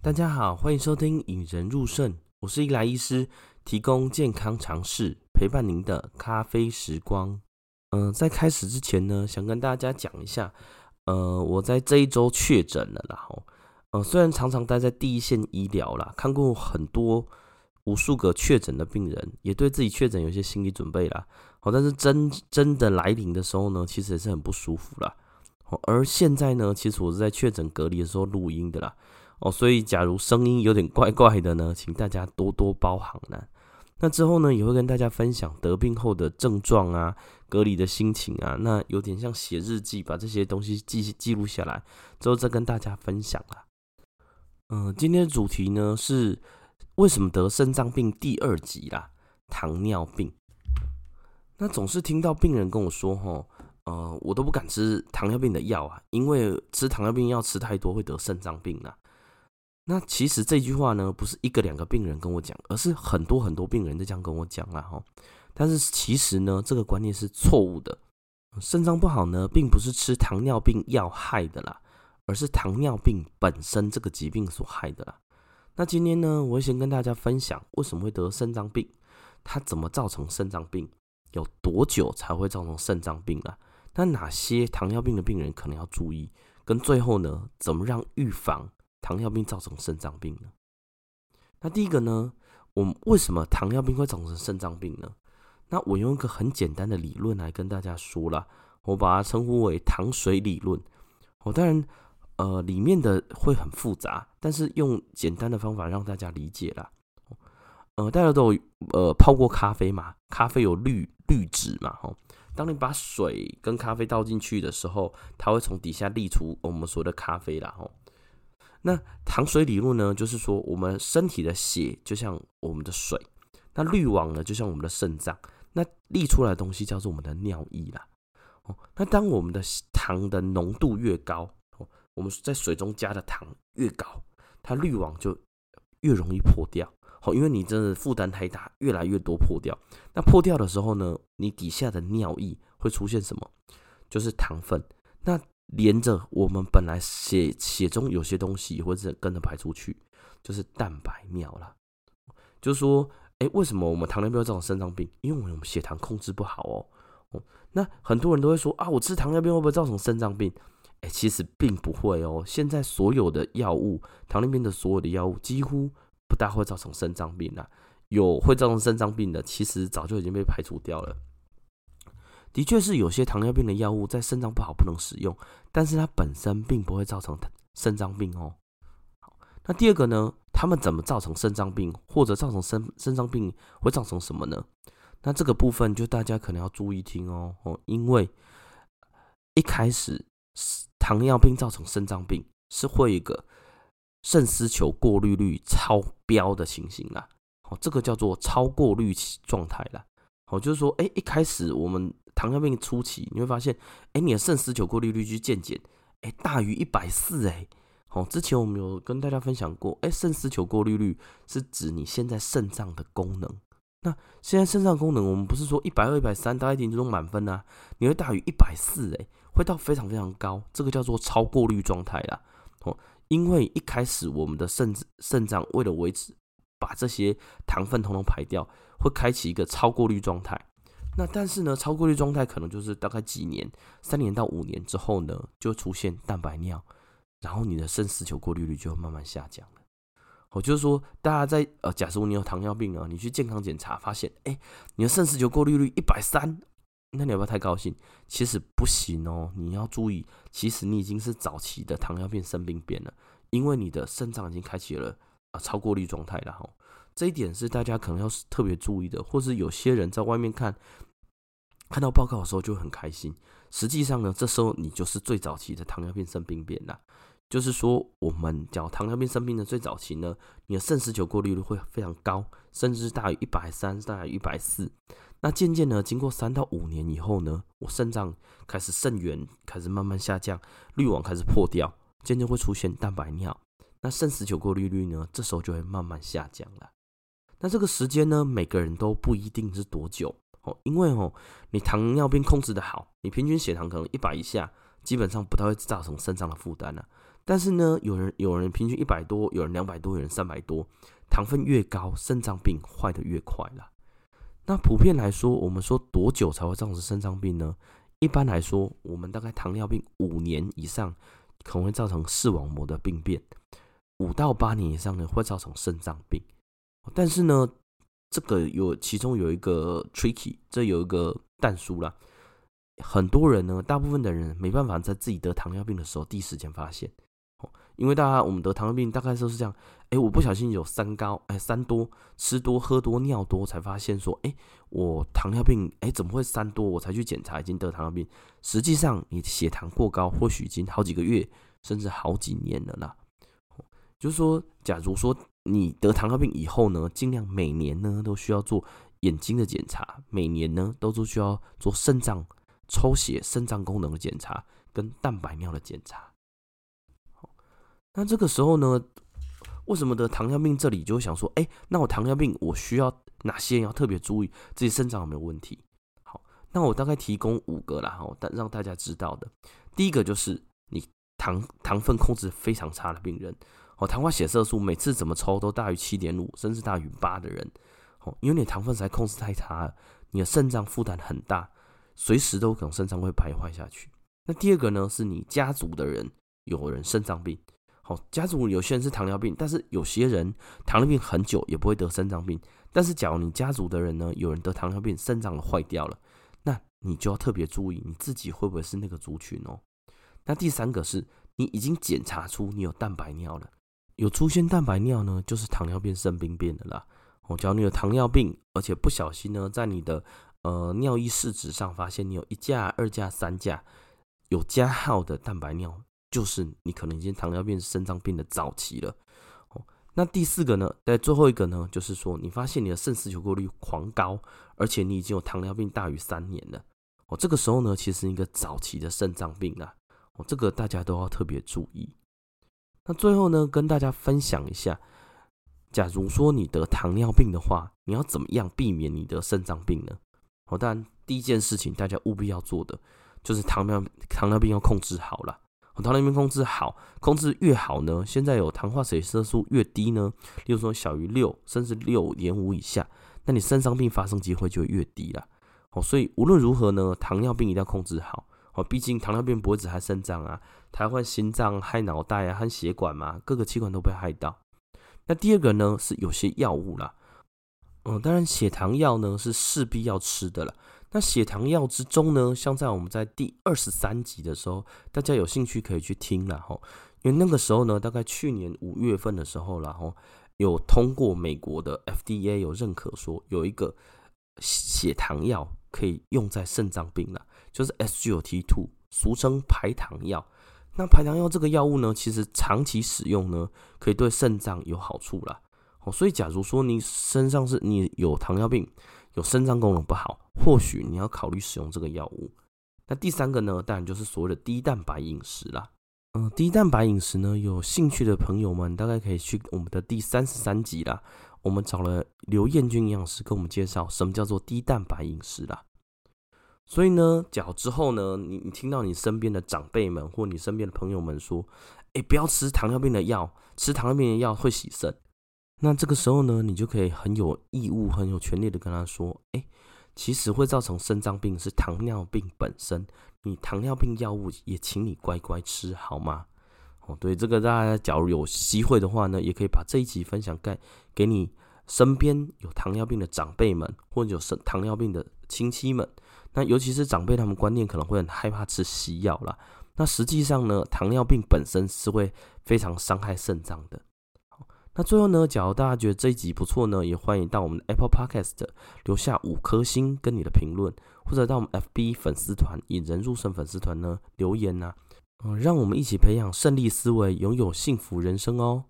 大家好，欢迎收听引人入胜，我是伊莱医师，提供健康常识，陪伴您的咖啡时光。嗯、在开始之前呢，想跟大家讲一下，呃，我在这一周确诊了啦，吼，呃，虽然常常待在第一线医疗啦，看过很多无数个确诊的病人，也对自己确诊有些心理准备啦，好，但是真真的来临的时候呢，其实也是很不舒服啦。而现在呢，其实我是在确诊隔离的时候录音的啦，哦，所以假如声音有点怪怪的呢，请大家多多包涵呢。那之后呢，也会跟大家分享得病后的症状啊，隔离的心情啊，那有点像写日记，把这些东西记记录下来，之后再跟大家分享啦。嗯、今天的主题呢是为什么得肾脏病第二集啦，糖尿病。那总是听到病人跟我说，吼。呃，我都不敢吃糖尿病的药啊，因为吃糖尿病药吃太多会得肾脏病啊。那其实这句话呢，不是一个两个病人跟我讲，而是很多很多病人都这样跟我讲了哈。但是其实呢，这个观念是错误的。肾脏不好呢，并不是吃糖尿病药害的啦，而是糖尿病本身这个疾病所害的啦。那今天呢，我先跟大家分享为什么会得肾脏病，它怎么造成肾脏病，有多久才会造成肾脏病啊？那哪些糖尿病的病人可能要注意？跟最后呢，怎么让预防糖尿病造成肾脏病呢？那第一个呢，我们为什么糖尿病会造成肾脏病呢？那我用一个很简单的理论来跟大家说啦，我把它称呼为糖水理论。我当然，呃，里面的会很复杂，但是用简单的方法让大家理解啦。呃，大家都呃泡过咖啡嘛？咖啡有滤滤纸嘛？吼。当你把水跟咖啡倒进去的时候，它会从底下沥出我们说的咖啡啦。哦，那糖水理论呢，就是说我们身体的血就像我们的水，那滤网呢就像我们的肾脏，那滤出来的东西叫做我们的尿液啦。哦，那当我们的糖的浓度越高，我们在水中加的糖越高，它滤网就越容易破掉。好，因为你真的负担太大，越来越多破掉。那破掉的时候呢，你底下的尿液会出现什么？就是糖分。那连着我们本来血血中有些东西，或者跟着排出去，就是蛋白尿啦。就说，哎，为什么我们糖尿病会造成肾脏病？因为我们血糖控制不好哦。哦，那很多人都会说啊，我吃糖尿病会不会造成肾脏病？哎，其实并不会哦。现在所有的药物，糖尿病的所有的药物几乎。不大会造成肾脏病啊，有会造成肾脏病的，其实早就已经被排除掉了。的确是有些糖尿病的药物在肾脏不好不能使用，但是它本身并不会造成肾脏病哦。那第二个呢，他们怎么造成肾脏病，或者造成肾肾脏病会造成什么呢？那这个部分就大家可能要注意听哦哦，因为一开始糖尿病造成肾脏病是会一个。肾丝球过滤率超标的情形啦，好，这个叫做超过滤状态啦。好，就是说，哎，一开始我们糖尿病初期，你会发现，哎，你的肾丝球过滤率就渐渐，哎，大于一百四，哎，好，之前我们有跟大家分享过，哎，肾丝球过滤率是指你现在肾脏的功能。那现在肾脏功能，我们不是说一百二、一百三，大概一点就满分啊，你会大于一百四，哎，会到非常非常高，这个叫做超过滤状态啦，哦。因为一开始我们的肾肾脏为了维持把这些糖分统统排掉，会开启一个超过滤状态。那但是呢，超过滤状态可能就是大概几年，三年到五年之后呢，就出现蛋白尿，然后你的肾丝球过滤率就会慢慢下降了。我就是说，大家在呃，假设你有糖尿病啊，你去健康检查发现，哎，你的肾丝球过滤率一百三。那你要不要太高兴？其实不行哦，你要注意，其实你已经是早期的糖尿病肾病变了，因为你的肾脏已经开启了啊超过滤状态了哈。这一点是大家可能要特别注意的，或是有些人在外面看看到报告的时候就很开心，实际上呢，这时候你就是最早期的糖尿病肾病变了。就是说，我们讲糖尿病生病的最早期呢，你的肾丝球过滤率会非常高，甚至大于一百三，大于一百四。那渐渐呢，经过三到五年以后呢，我肾脏开始肾源开始慢慢下降，滤网开始破掉，渐渐会出现蛋白尿。那肾丝球过滤率呢，这时候就会慢慢下降了。那这个时间呢，每个人都不一定是多久哦，因为哦，你糖尿病控制的好，你平均血糖可能一百以下，基本上不太会造成肾脏的负担了。但是呢，有人有人平均一百多，有人两百多，有人三百多，糖分越高，肾脏病坏的越快了。那普遍来说，我们说多久才会造成肾脏病呢？一般来说，我们大概糖尿病五年以上可能会造成视网膜的病变，五到八年以上呢会造成肾脏病。但是呢，这个有其中有一个 tricky，这有一个但书啦。很多人呢，大部分的人没办法在自己得糖尿病的时候第一时间发现，因为大家我们得糖尿病大概都是这样，哎，我不小心有三高，哎，三多，吃多喝多尿多，才发现说，哎，我糖尿病，哎，怎么会三多？我才去检查，已经得糖尿病。实际上，你血糖过高，或许已经好几个月，甚至好几年了啦。就是说，假如说你得糖尿病以后呢，尽量每年呢都需要做眼睛的检查，每年呢都都需要做肾脏。抽血、肾脏功能的检查跟蛋白尿的检查。那这个时候呢，为什么得糖尿病？这里就会想说，哎，那我糖尿病我需要哪些要特别注意自己肾脏有没有问题？好，那我大概提供五个啦，好，但让大家知道的。第一个就是你糖糖分控制非常差的病人，哦，糖化血色素每次怎么抽都大于七点五，甚至大于八的人，哦，因为你糖分实在控制太差了，你的肾脏负担很大。随时都可能肾脏会败坏下去。那第二个呢，是你家族的人有人肾脏病，好，家族有些人是糖尿病，但是有些人糖尿病很久也不会得肾脏病。但是假如你家族的人呢，有人得糖尿病，肾脏坏掉了，那你就要特别注意你自己会不会是那个族群哦。那第三个是你已经检查出你有蛋白尿了，有出现蛋白尿呢，就是糖尿病肾病变的啦。哦，假如你有糖尿病，而且不小心呢，在你的呃，尿液试纸上发现你有一价、二价、三价有加号的蛋白尿，就是你可能已经糖尿病、肾脏病的早期了。哦，那第四个呢，在最后一个呢，就是说你发现你的肾丝球过滤狂高，而且你已经有糖尿病大于三年了。哦，这个时候呢，其实是一个早期的肾脏病啊。哦，这个大家都要特别注意。那最后呢，跟大家分享一下，假如说你得糖尿病的话，你要怎么样避免你得肾脏病呢？好，但第一件事情大家务必要做的，就是糖尿糖尿病要控制好了。糖尿病控制好，控制越好呢，现在有糖化血色素越低呢，例如说小于六，甚至六点五以下，那你肾脏病发生机会就会越低了。哦，所以无论如何呢，糖尿病一定要控制好。哦，毕竟糖尿病不会只害肾脏啊，它会心脏、害脑袋啊、害血管嘛，各个器官都被害到。那第二个呢，是有些药物啦。嗯，当然，血糖药呢是势必要吃的了。那血糖药之中呢，像在我们在第二十三集的时候，大家有兴趣可以去听了哈。因为那个时候呢，大概去年五月份的时候，然后有通过美国的 FDA 有认可说有一个血糖药可以用在肾脏病了，就是 SGLT2，俗称排糖药。那排糖药这个药物呢，其实长期使用呢，可以对肾脏有好处啦。哦所以，假如说你身上是你有糖尿病，有肾脏功能不好，或许你要考虑使用这个药物。那第三个呢，当然就是所谓的低蛋白饮食啦。嗯，低蛋白饮食呢，有兴趣的朋友们大概可以去我们的第三十三集啦。我们找了刘彦君营养师跟我们介绍什么叫做低蛋白饮食啦。所以呢，假如之后呢，你你听到你身边的长辈们或你身边的朋友们说，哎，不要吃糖尿病的药，吃糖尿病的药会洗肾。那这个时候呢，你就可以很有义务、很有权利的跟他说：“哎，其实会造成肾脏病是糖尿病本身，你糖尿病药物也请你乖乖吃好吗？”哦，对，这个大家假如有机会的话呢，也可以把这一集分享给给你身边有糖尿病的长辈们，或者有生糖尿病的亲戚们。那尤其是长辈，他们观念可能会很害怕吃西药啦。那实际上呢，糖尿病本身是会非常伤害肾脏的。那最后呢，假如大家觉得这一集不错呢，也欢迎到我们的 Apple Podcast 留下五颗星跟你的评论，或者到我们 FB 粉丝团引人入胜粉丝团呢留言呐、啊，嗯，让我们一起培养胜利思维，拥有幸福人生哦。